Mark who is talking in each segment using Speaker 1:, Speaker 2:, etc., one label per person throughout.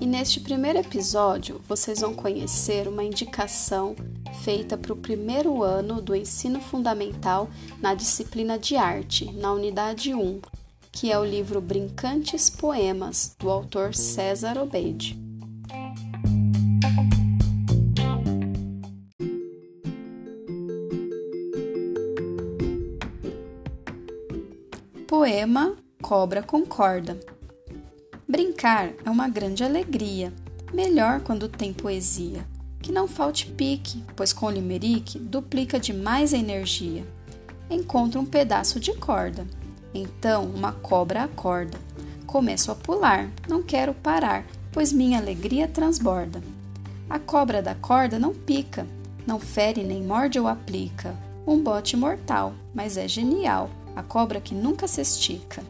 Speaker 1: E neste primeiro episódio, vocês vão conhecer uma indicação feita para o primeiro ano do ensino fundamental na disciplina de arte, na unidade 1, que é o livro Brincantes Poemas, do autor César Obeide. Poema Cobra com Corda Brincar é uma grande alegria, melhor quando tem poesia. Que não falte pique, pois com limerick duplica demais a energia. Encontro um pedaço de corda, então uma cobra acorda. Começo a pular, não quero parar, pois minha alegria transborda. A cobra da corda não pica, não fere nem morde ou aplica. Um bote mortal, mas é genial, a cobra que nunca se estica.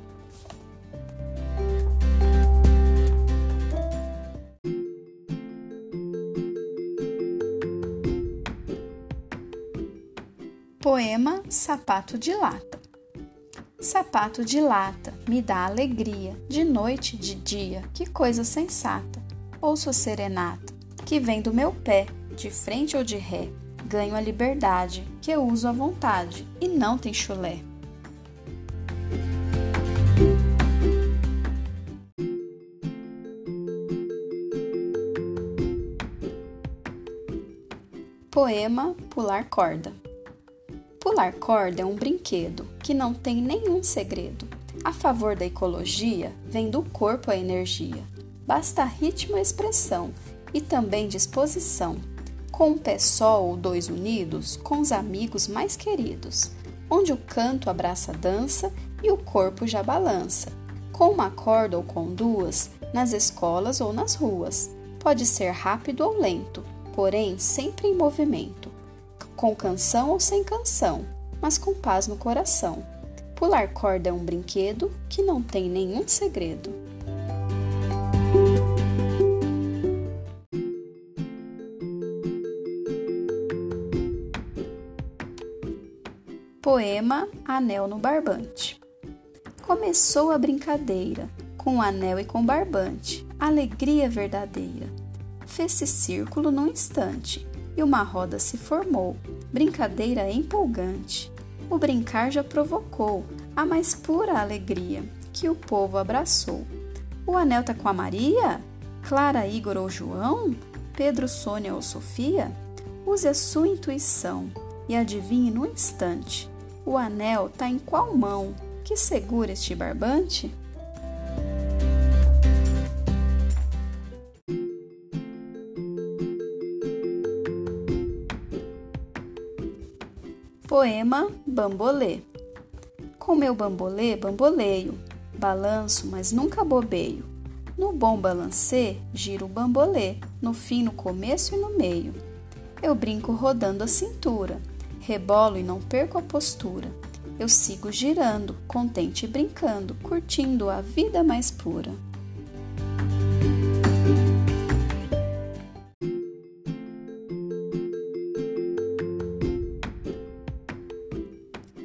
Speaker 1: Poema Sapato de Lata Sapato de lata, me dá alegria, de noite, de dia, que coisa sensata. Ouço a serenata, que vem do meu pé, de frente ou de ré, ganho a liberdade, que eu uso à vontade, e não tem chulé. Poema Pular Corda Pular corda é um brinquedo que não tem nenhum segredo. A favor da ecologia, vem do corpo a energia. Basta ritmo e expressão e também disposição. Com um pé só ou dois unidos, com os amigos mais queridos, onde o canto abraça a dança e o corpo já balança. Com uma corda ou com duas, nas escolas ou nas ruas. Pode ser rápido ou lento, porém sempre em movimento com canção ou sem canção, mas com paz no coração. Pular corda é um brinquedo que não tem nenhum segredo. Poema Anel no Barbante Começou a brincadeira, com anel e com barbante, alegria verdadeira. Fez-se círculo num instante, e uma roda se formou, brincadeira empolgante. O brincar já provocou a mais pura alegria que o povo abraçou. O anel tá com a Maria? Clara, Igor ou João? Pedro, Sônia ou Sofia? Use a sua intuição e adivinhe no instante. O anel tá em qual mão que segura este barbante? Poema Bambolê Com meu bambolê, bamboleio, balanço, mas nunca bobeio. No bom balancê, giro o bambolê, no fim, no começo e no meio. Eu brinco rodando a cintura, rebolo e não perco a postura. Eu sigo girando, contente e brincando, curtindo a vida mais pura.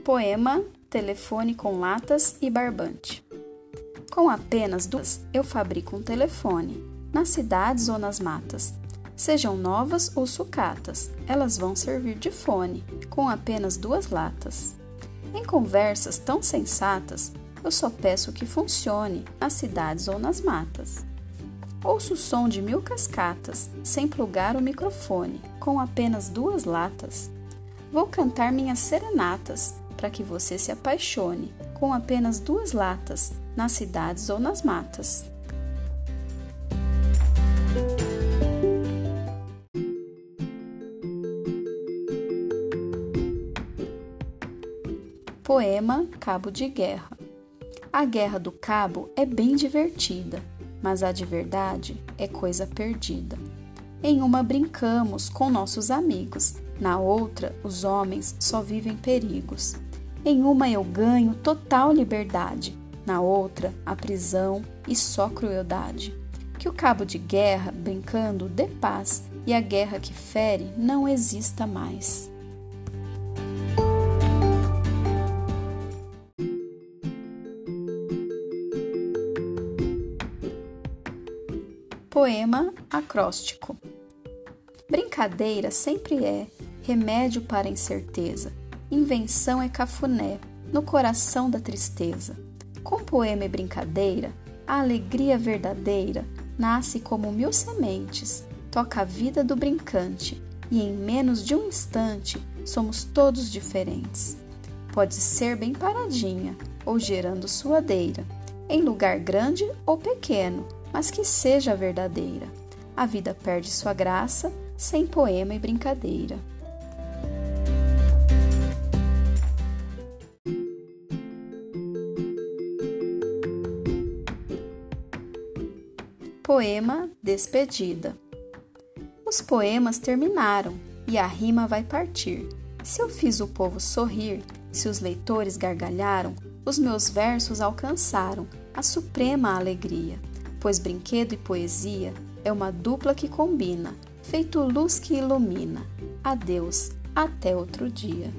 Speaker 1: Poema Telefone com latas e barbante. Com apenas duas, eu fabrico um telefone, nas cidades ou nas matas. Sejam novas ou sucatas, elas vão servir de fone, com apenas duas latas. Em conversas tão sensatas, eu só peço que funcione nas cidades ou nas matas. Ouço o som de mil cascatas, sem plugar o microfone, com apenas duas latas. Vou cantar minhas serenatas, para que você se apaixone com apenas duas latas, nas cidades ou nas matas. Poema Cabo de Guerra A Guerra do Cabo é bem divertida, mas a de verdade é coisa perdida. Em uma brincamos com nossos amigos, na outra os homens só vivem perigos. Em uma eu ganho total liberdade, na outra a prisão e só crueldade. Que o cabo de guerra, brincando, dê paz e a guerra que fere não exista mais. Poema acróstico. Brincadeira sempre é remédio para incerteza, invenção é cafuné no coração da tristeza. Com poema e brincadeira, a alegria verdadeira nasce como mil sementes, toca a vida do brincante e em menos de um instante somos todos diferentes. Pode ser bem paradinha ou gerando suadeira, em lugar grande ou pequeno, mas que seja verdadeira. A vida perde sua graça sem poema e brincadeira. Poema Despedida Os poemas terminaram e a rima vai partir. Se eu fiz o povo sorrir, se os leitores gargalharam, os meus versos alcançaram a suprema alegria, pois brinquedo e poesia é uma dupla que combina, feito luz que ilumina. Adeus, até outro dia.